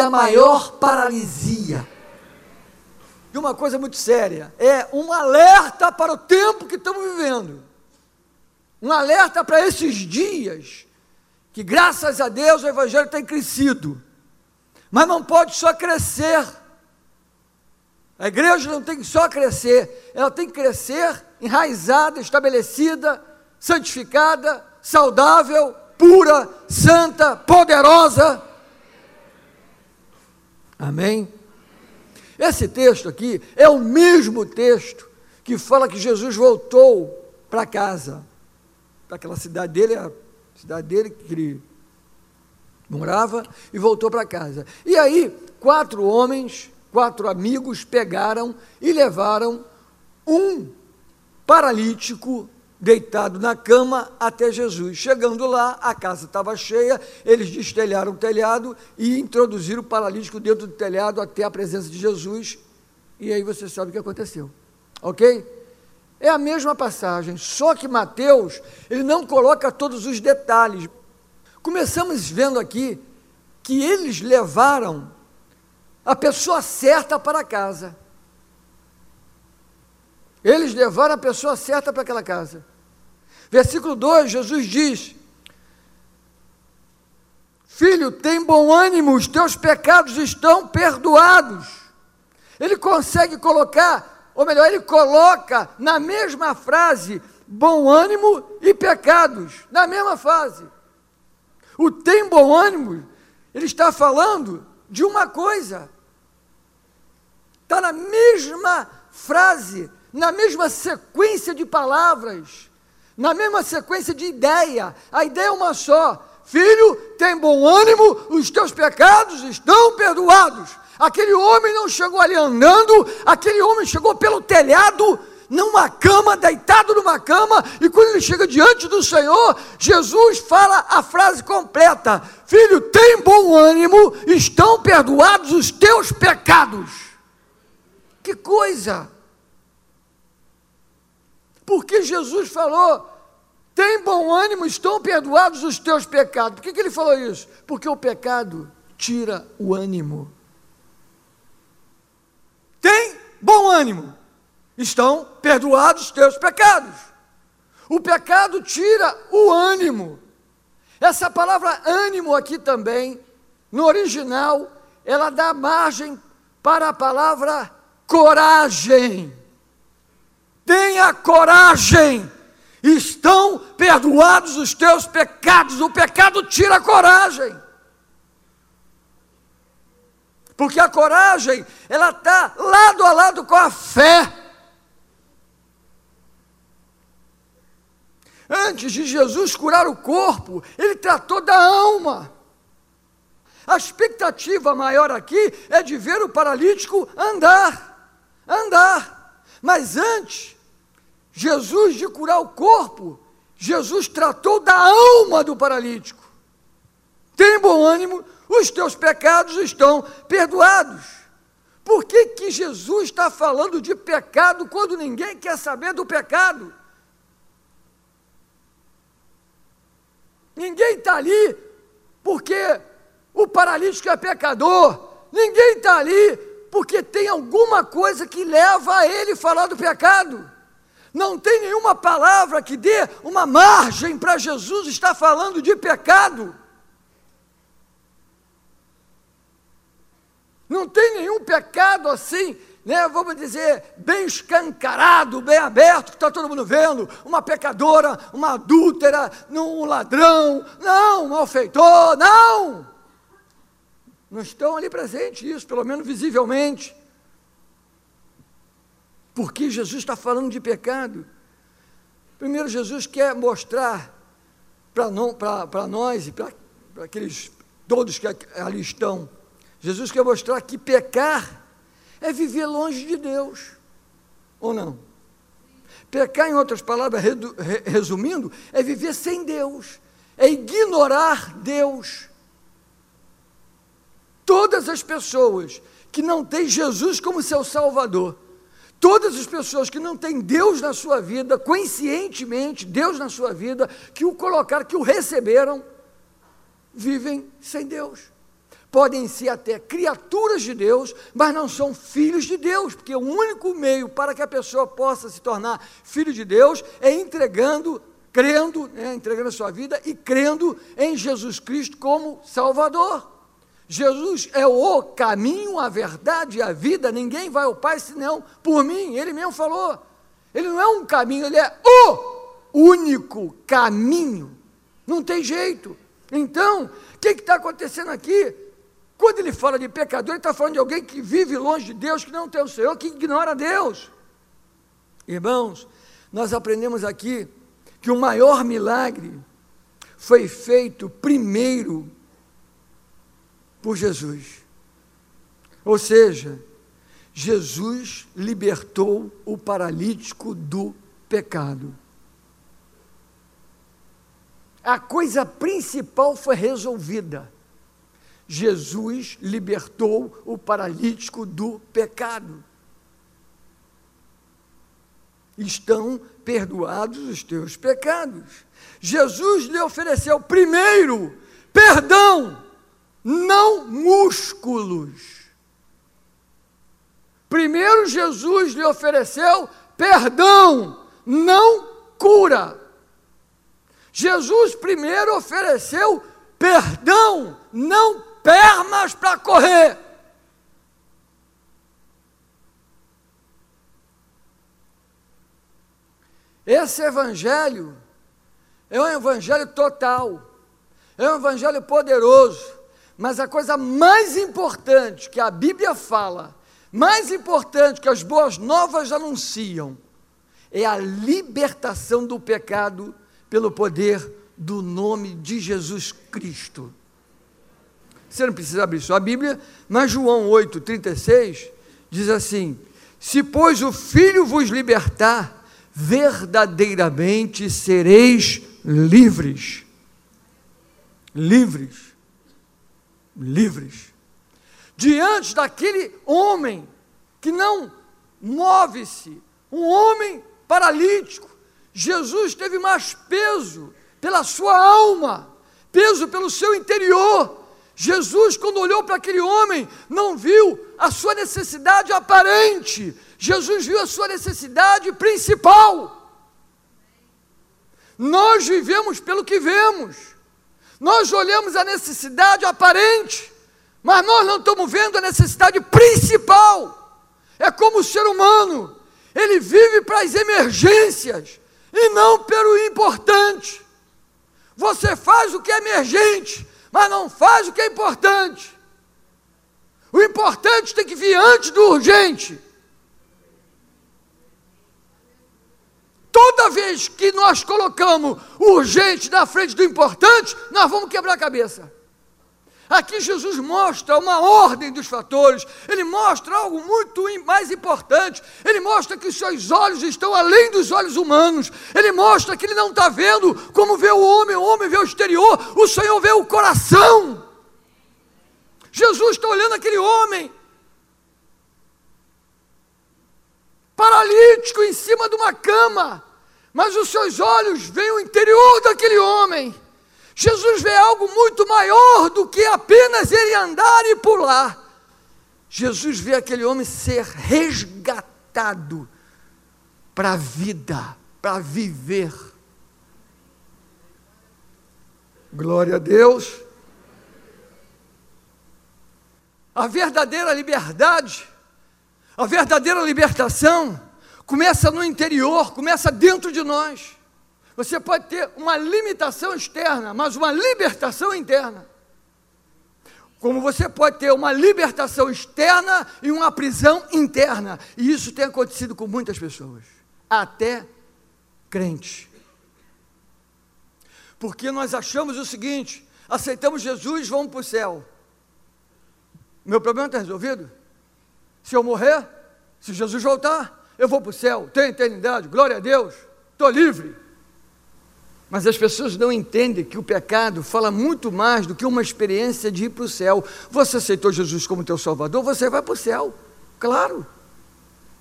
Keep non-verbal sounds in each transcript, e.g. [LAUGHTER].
da maior paralisia. De uma coisa muito séria, é um alerta para o tempo que estamos vivendo. Um alerta para esses dias, que graças a Deus o Evangelho tem crescido, mas não pode só crescer. A igreja não tem que só crescer, ela tem que crescer enraizada, estabelecida, santificada, saudável, pura, santa, poderosa. Amém? Esse texto aqui é o mesmo texto que fala que Jesus voltou para casa, para aquela cidade dele, a cidade dele que ele morava, e voltou para casa. E aí, quatro homens, quatro amigos pegaram e levaram um paralítico deitado na cama até Jesus. Chegando lá, a casa estava cheia, eles destelharam o telhado e introduziram o paralítico dentro do telhado até a presença de Jesus. E aí você sabe o que aconteceu. Ok? É a mesma passagem, só que Mateus, ele não coloca todos os detalhes. Começamos vendo aqui que eles levaram a pessoa certa para casa. Eles levaram a pessoa certa para aquela casa. Versículo 2, Jesus diz: Filho, tem bom ânimo, os teus pecados estão perdoados. Ele consegue colocar, ou melhor, ele coloca na mesma frase bom ânimo e pecados, na mesma frase. O tem bom ânimo, ele está falando de uma coisa, está na mesma frase, na mesma sequência de palavras na mesma sequência de ideia. A ideia é uma só. Filho, tem bom ânimo, os teus pecados estão perdoados. Aquele homem não chegou ali andando, aquele homem chegou pelo telhado, numa cama, deitado numa cama, e quando ele chega diante do Senhor, Jesus fala a frase completa: Filho, tem bom ânimo, estão perdoados os teus pecados. Que coisa! Porque Jesus falou: tem bom ânimo, estão perdoados os teus pecados. Por que, que ele falou isso? Porque o pecado tira o ânimo. Tem bom ânimo, estão perdoados os teus pecados. O pecado tira o ânimo. Essa palavra ânimo aqui também, no original, ela dá margem para a palavra coragem. Tenha coragem estão perdoados os teus pecados. O pecado tira a coragem. Porque a coragem, ela está lado a lado com a fé. Antes de Jesus curar o corpo, ele tratou da alma. A expectativa maior aqui é de ver o paralítico andar, andar. Mas antes, Jesus, de curar o corpo, Jesus tratou da alma do paralítico. Tem bom ânimo, os teus pecados estão perdoados. Por que, que Jesus está falando de pecado quando ninguém quer saber do pecado? Ninguém está ali porque o paralítico é pecador. Ninguém está ali porque tem alguma coisa que leva a ele falar do pecado. Não tem nenhuma palavra que dê uma margem para Jesus estar falando de pecado. Não tem nenhum pecado assim, né, vamos dizer, bem escancarado, bem aberto, que está todo mundo vendo, uma pecadora, uma adúltera, um ladrão, não, um malfeitor, não. Não estão ali presentes isso, pelo menos visivelmente. Porque Jesus está falando de pecado. Primeiro, Jesus quer mostrar para nós e para aqueles todos que ali estão, Jesus quer mostrar que pecar é viver longe de Deus, ou não? Pecar, em outras palavras, resumindo, é viver sem Deus, é ignorar Deus. Todas as pessoas que não têm Jesus como seu Salvador, Todas as pessoas que não têm Deus na sua vida, conscientemente, Deus na sua vida, que o colocaram, que o receberam, vivem sem Deus. podem ser até criaturas de Deus, mas não são filhos de Deus, porque o único meio para que a pessoa possa se tornar filho de Deus é entregando, crendo, né, entregando a sua vida e crendo em Jesus Cristo como Salvador. Jesus é o caminho, a verdade e a vida, ninguém vai ao Pai senão por mim, ele mesmo falou. Ele não é um caminho, ele é o único caminho. Não tem jeito. Então, o que está acontecendo aqui? Quando ele fala de pecador, ele está falando de alguém que vive longe de Deus, que não tem o Senhor, que ignora Deus. Irmãos, nós aprendemos aqui que o maior milagre foi feito primeiro por Jesus. Ou seja, Jesus libertou o paralítico do pecado. A coisa principal foi resolvida. Jesus libertou o paralítico do pecado. Estão perdoados os teus pecados. Jesus lhe ofereceu primeiro perdão, não músculos. Primeiro Jesus lhe ofereceu perdão, não cura. Jesus primeiro ofereceu perdão, não pernas para correr. Esse evangelho é um evangelho total, é um evangelho poderoso, mas a coisa mais importante que a Bíblia fala, mais importante que as boas novas anunciam, é a libertação do pecado pelo poder do nome de Jesus Cristo. Você não precisa abrir sua Bíblia, mas João 8,36 diz assim: Se, pois, o Filho vos libertar, verdadeiramente sereis livres. Livres. Livres. Diante daquele homem que não move-se, um homem paralítico, Jesus teve mais peso pela sua alma, peso pelo seu interior Jesus, quando olhou para aquele homem, não viu a sua necessidade aparente, Jesus viu a sua necessidade principal. Nós vivemos pelo que vemos, nós olhamos a necessidade aparente, mas nós não estamos vendo a necessidade principal. É como o ser humano, ele vive para as emergências e não pelo importante. Você faz o que é emergente, mas não faz o que é importante. O importante tem que vir antes do urgente. Toda vez que nós colocamos o urgente na frente do importante, nós vamos quebrar a cabeça. Aqui Jesus mostra uma ordem dos fatores, ele mostra algo muito mais importante, ele mostra que os seus olhos estão além dos olhos humanos, ele mostra que ele não está vendo como vê o homem, o homem vê o exterior, o Senhor vê o coração. Jesus está olhando aquele homem, em cima de uma cama, mas os seus olhos veem o interior daquele homem. Jesus vê algo muito maior do que apenas ele andar e pular. Jesus vê aquele homem ser resgatado para a vida, para viver. Glória a Deus. A verdadeira liberdade, a verdadeira libertação, começa no interior, começa dentro de nós. Você pode ter uma limitação externa, mas uma libertação interna. Como você pode ter uma libertação externa e uma prisão interna. E isso tem acontecido com muitas pessoas, até crentes. Porque nós achamos o seguinte: aceitamos Jesus, vamos para o céu. Meu problema está resolvido? Se eu morrer, se Jesus voltar, eu vou para o céu, tenho eternidade, glória a Deus, estou livre. Mas as pessoas não entendem que o pecado fala muito mais do que uma experiência de ir para o céu. Você aceitou Jesus como teu Salvador, você vai para o céu. Claro.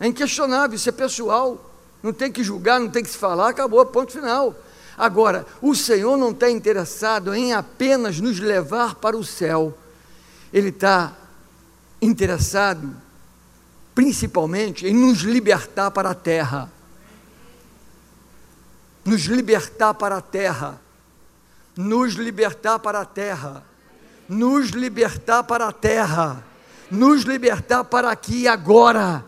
É inquestionável, isso é pessoal. Não tem que julgar, não tem que se falar, acabou, ponto final. Agora, o Senhor não está interessado em apenas nos levar para o céu. ele está interessado principalmente em nos libertar para a terra. Nos libertar para a terra. Nos libertar para a terra. Nos libertar para a terra. Nos libertar para aqui e agora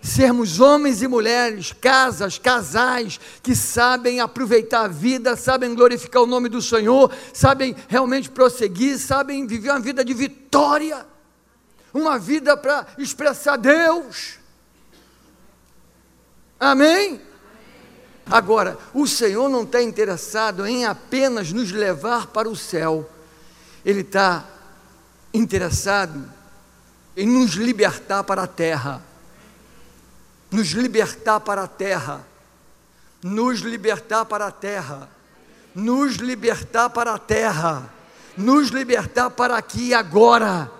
sermos homens e mulheres, casas, casais que sabem aproveitar a vida, sabem glorificar o nome do Senhor, sabem realmente prosseguir, sabem viver uma vida de vitória, uma vida para expressar Deus. Amém? Agora, o Senhor não está interessado em apenas nos levar para o céu, Ele está interessado em nos libertar para a terra nos libertar para a terra, nos libertar para a terra, nos libertar para a terra, nos libertar para aqui e agora.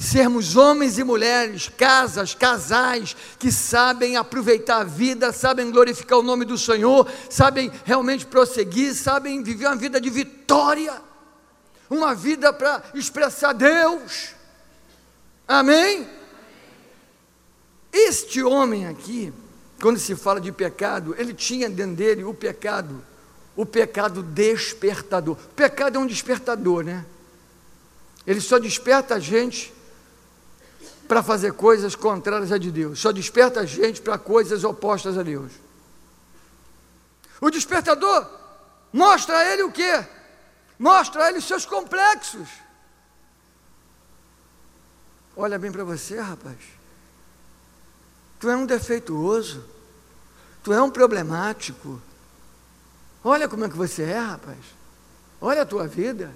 Sermos homens e mulheres, casas, casais que sabem aproveitar a vida, sabem glorificar o nome do Senhor, sabem realmente prosseguir, sabem viver uma vida de vitória, uma vida para expressar Deus. Amém? Este homem aqui, quando se fala de pecado, ele tinha dentro dele o pecado, o pecado despertador. O pecado é um despertador, né? Ele só desperta a gente para fazer coisas contrárias a de Deus, só desperta a gente para coisas opostas a Deus. O despertador mostra a ele o quê? Mostra a ele os seus complexos. Olha bem para você, rapaz. Tu é um defeituoso. Tu é um problemático. Olha como é que você é, rapaz. Olha a tua vida.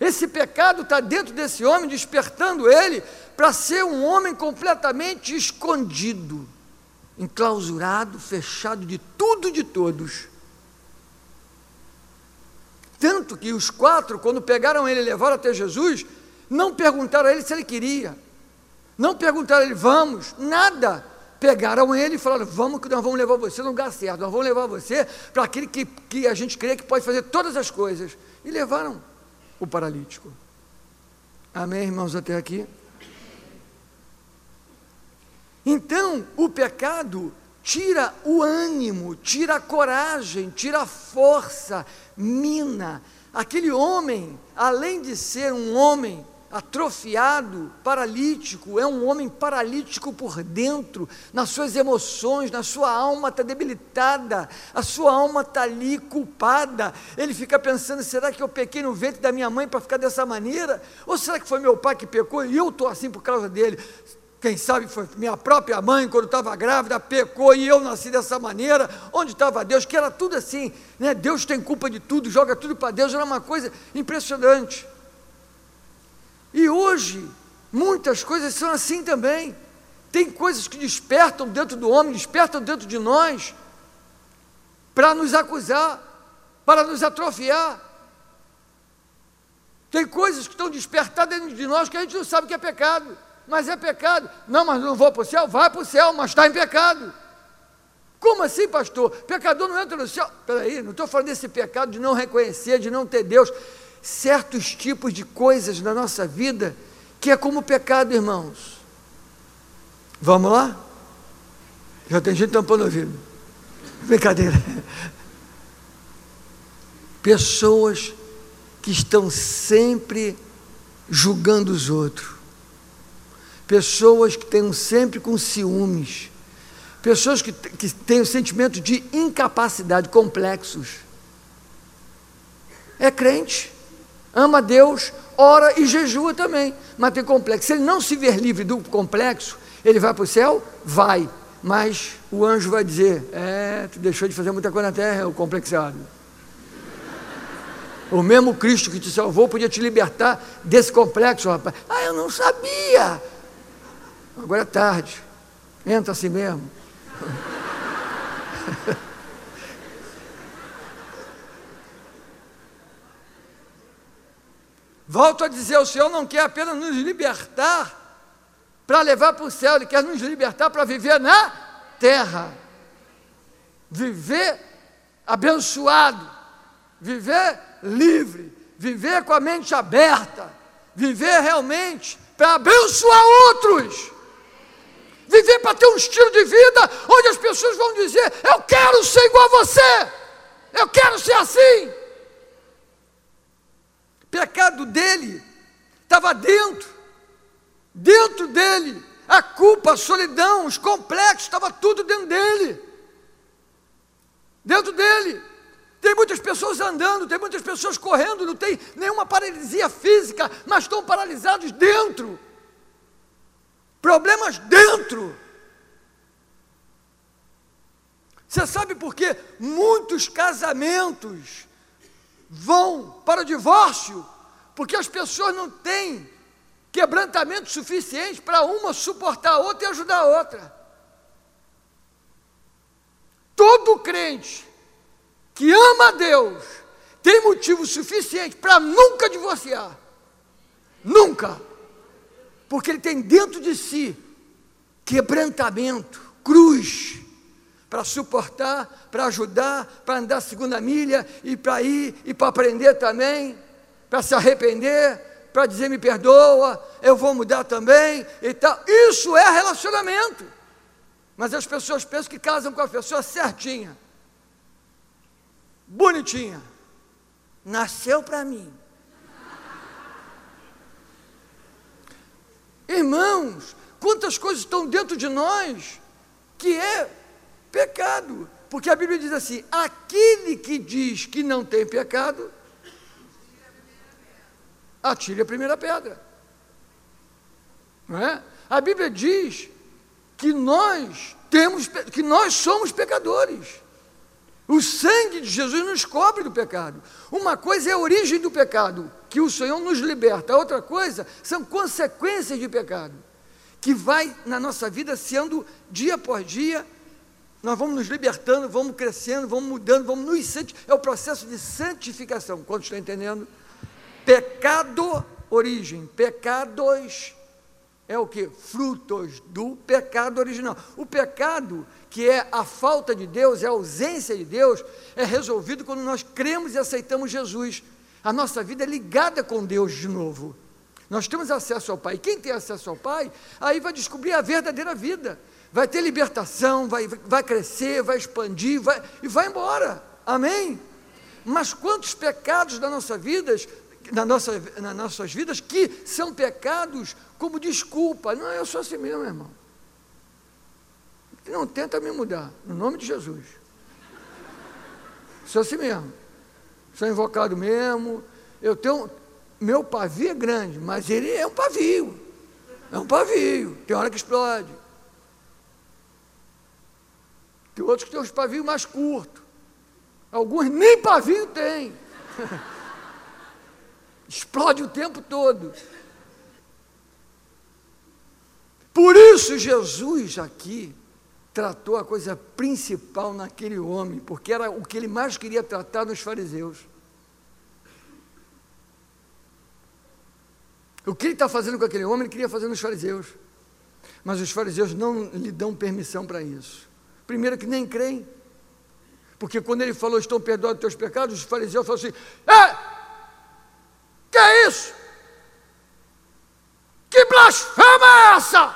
Esse pecado está dentro desse homem, despertando ele para ser um homem completamente escondido, enclausurado, fechado de tudo e de todos. Tanto que os quatro, quando pegaram ele e levaram até Jesus, não perguntaram a ele se ele queria. Não perguntaram a ele, vamos, nada. Pegaram ele e falaram: Vamos, que nós vamos levar você no lugar certo, nós vamos levar você para aquele que, que a gente crê que pode fazer todas as coisas. E levaram o paralítico. Amém, irmãos, até aqui? Então, o pecado tira o ânimo, tira a coragem, tira a força, mina. Aquele homem, além de ser um homem atrofiado, paralítico, é um homem paralítico por dentro, nas suas emoções, na sua alma está debilitada, a sua alma está ali culpada. Ele fica pensando: será que eu pequei no ventre da minha mãe para ficar dessa maneira? Ou será que foi meu pai que pecou e eu estou assim por causa dele? Quem sabe foi minha própria mãe, quando estava grávida, pecou e eu nasci dessa maneira. Onde estava Deus? Que era tudo assim, né? Deus tem culpa de tudo, joga tudo para Deus, era uma coisa impressionante. E hoje, muitas coisas são assim também. Tem coisas que despertam dentro do homem, despertam dentro de nós, para nos acusar, para nos atrofiar. Tem coisas que estão despertadas dentro de nós que a gente não sabe que é pecado, mas é pecado. Não, mas não vou para o céu? Vai para o céu, mas está em pecado. Como assim, pastor? Pecador não entra no céu. Peraí, não estou falando desse pecado de não reconhecer, de não ter Deus certos tipos de coisas na nossa vida que é como pecado, irmãos. Vamos lá? Já tem gente tampando o ouvido. Brincadeira. Pessoas que estão sempre julgando os outros. Pessoas que estão sempre com ciúmes. Pessoas que, que têm o sentimento de incapacidade, complexos. É crente ama Deus, ora e jejua também, mas tem complexo. Se ele não se ver livre do complexo, ele vai para o céu? Vai, mas o anjo vai dizer: É, tu deixou de fazer muita coisa na terra, o complexado. O mesmo Cristo que te salvou podia te libertar desse complexo, rapaz. Ah, eu não sabia. Agora é tarde. Entra assim mesmo. [LAUGHS] Volto a dizer, o Senhor não quer apenas nos libertar para levar para o céu, Ele quer nos libertar para viver na terra. Viver abençoado, viver livre, viver com a mente aberta, viver realmente para abençoar outros. Viver para ter um estilo de vida onde as pessoas vão dizer: Eu quero ser igual a você, eu quero ser assim. Pecado dele estava dentro, dentro dele. A culpa, a solidão, os complexos, estava tudo dentro dele. Dentro dele. Tem muitas pessoas andando, tem muitas pessoas correndo, não tem nenhuma paralisia física, mas estão paralisados dentro. Problemas dentro. Você sabe por que muitos casamentos vão para o divórcio? Porque as pessoas não têm quebrantamento suficiente para uma suportar a outra e ajudar a outra. Todo crente que ama a Deus tem motivo suficiente para nunca divorciar. Nunca. Porque ele tem dentro de si quebrantamento, cruz, para suportar, para ajudar, para andar segunda milha e para ir e para aprender também, para se arrepender, para dizer me perdoa, eu vou mudar também e tal. Isso é relacionamento. Mas as pessoas pensam que casam com a pessoa certinha bonitinha. Nasceu para mim. Irmãos, quantas coisas estão dentro de nós que é pecado. Porque a Bíblia diz assim: aquele que diz que não tem pecado, atire a primeira pedra. Não é? A Bíblia diz que nós temos, que nós somos pecadores. O sangue de Jesus nos cobre do pecado. Uma coisa é a origem do pecado, que o Senhor nos liberta. Outra coisa são consequências de pecado, que vai na nossa vida sendo dia após dia. Nós vamos nos libertando, vamos crescendo, vamos mudando, vamos nos santificando. É o processo de santificação. Quantos estão entendendo? Pecado, origem. Pecados é o que? Frutos do pecado original. O pecado que é a falta de Deus, é a ausência de Deus, é resolvido quando nós cremos e aceitamos Jesus. A nossa vida é ligada com Deus de novo. Nós temos acesso ao Pai. Quem tem acesso ao Pai, aí vai descobrir a verdadeira vida. Vai ter libertação, vai, vai crescer, vai expandir, vai, e vai embora. Amém? Mas quantos pecados da nossa vida, na nossa, nas nossas vidas, que são pecados como desculpa. Não, eu sou assim mesmo, irmão. Não tenta me mudar, no nome de Jesus. Sou assim mesmo. Sou invocado mesmo. Eu tenho. Meu pavio é grande, mas ele é um pavio. É um pavio. Tem hora que explode. Tem outros que têm os pavios mais curtos. Alguns nem pavio têm. [LAUGHS] explode o tempo todo. Por isso, Jesus aqui tratou a coisa principal naquele homem, porque era o que ele mais queria tratar nos fariseus. O que ele está fazendo com aquele homem, ele queria fazer nos fariseus. Mas os fariseus não lhe dão permissão para isso. Primeiro, que nem creem. Porque quando ele falou, estão perdoados os teus pecados, os fariseus falaram assim: É! Que é isso? Que blasfema é essa?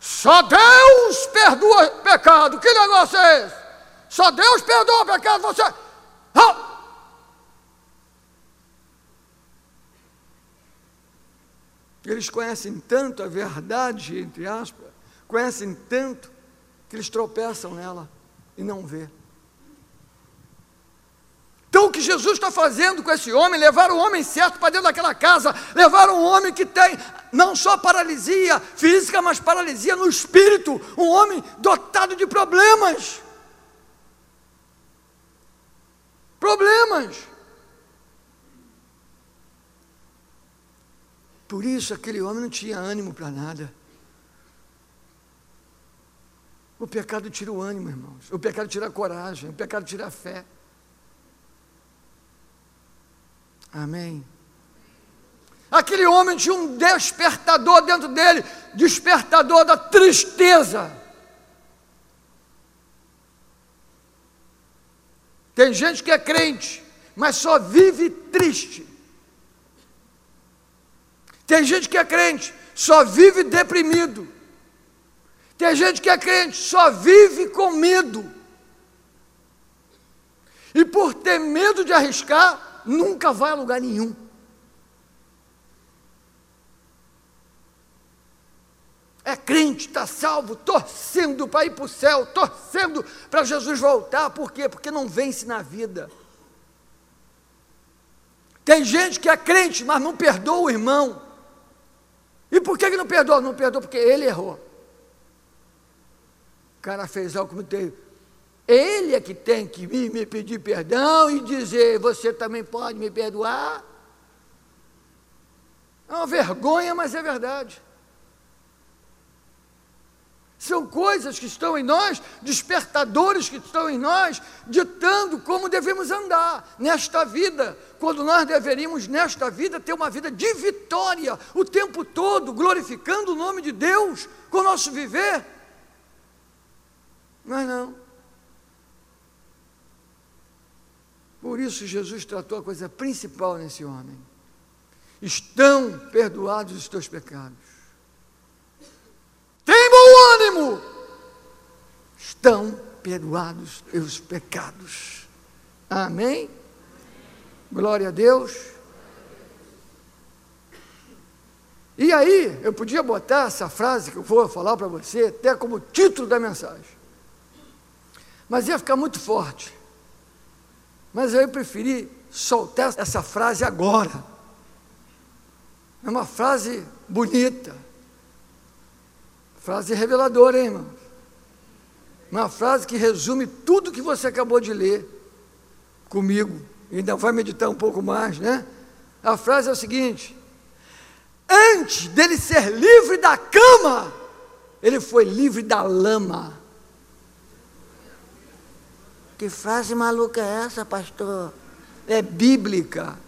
Só Deus perdoa pecado. Que negócio é esse? Só Deus perdoa pecado. Você. Ah! Eles conhecem tanto a verdade, entre aspas, conhecem tanto que eles tropeçam nela e não vê. Então, o que Jesus está fazendo com esse homem, levar o homem certo para dentro daquela casa, levar um homem que tem não só paralisia física, mas paralisia no espírito, um homem dotado de problemas. Problemas. Por isso, aquele homem não tinha ânimo para nada. O pecado tira o ânimo, irmãos. O pecado tira a coragem. O pecado tira a fé. Amém. Aquele homem tinha um despertador dentro dele despertador da tristeza. Tem gente que é crente, mas só vive triste. Tem gente que é crente, só vive deprimido. Tem gente que é crente, só vive com medo. E por ter medo de arriscar, nunca vai a lugar nenhum. É crente, está salvo, torcendo para ir para o céu, torcendo para Jesus voltar. Por quê? Porque não vence na vida. Tem gente que é crente, mas não perdoa o irmão. E por que, não perdoa? Não perdoa porque ele errou. Cara fez algo como teve. Ele é que tem que me pedir perdão e dizer: Você também pode me perdoar. É uma vergonha, mas é verdade. São coisas que estão em nós, despertadores que estão em nós, ditando como devemos andar nesta vida, quando nós deveríamos, nesta vida, ter uma vida de vitória o tempo todo, glorificando o nome de Deus com o nosso viver. Mas não. Por isso, Jesus tratou a coisa principal nesse homem: estão perdoados os teus pecados. Tem bom ânimo. Estão perdoados os pecados. Amém? Glória a Deus. E aí, eu podia botar essa frase que eu vou falar para você até como título da mensagem. Mas ia ficar muito forte. Mas eu preferi soltar essa frase agora. É uma frase bonita Frase reveladora, hein, irmão? Uma frase que resume tudo que você acabou de ler comigo. Ainda vai meditar um pouco mais, né? A frase é o seguinte: Antes dele ser livre da cama, ele foi livre da lama. Que frase maluca é essa, pastor? É bíblica.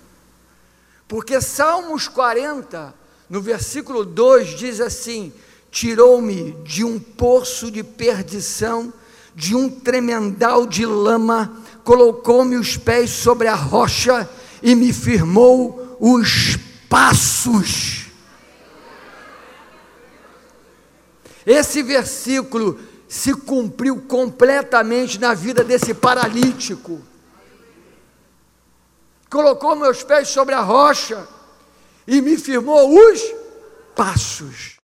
Porque Salmos 40, no versículo 2, diz assim: tirou-me de um poço de perdição, de um tremendal de lama, colocou-me os pés sobre a rocha e me firmou os passos. Esse versículo se cumpriu completamente na vida desse paralítico. Colocou meus pés sobre a rocha e me firmou os passos.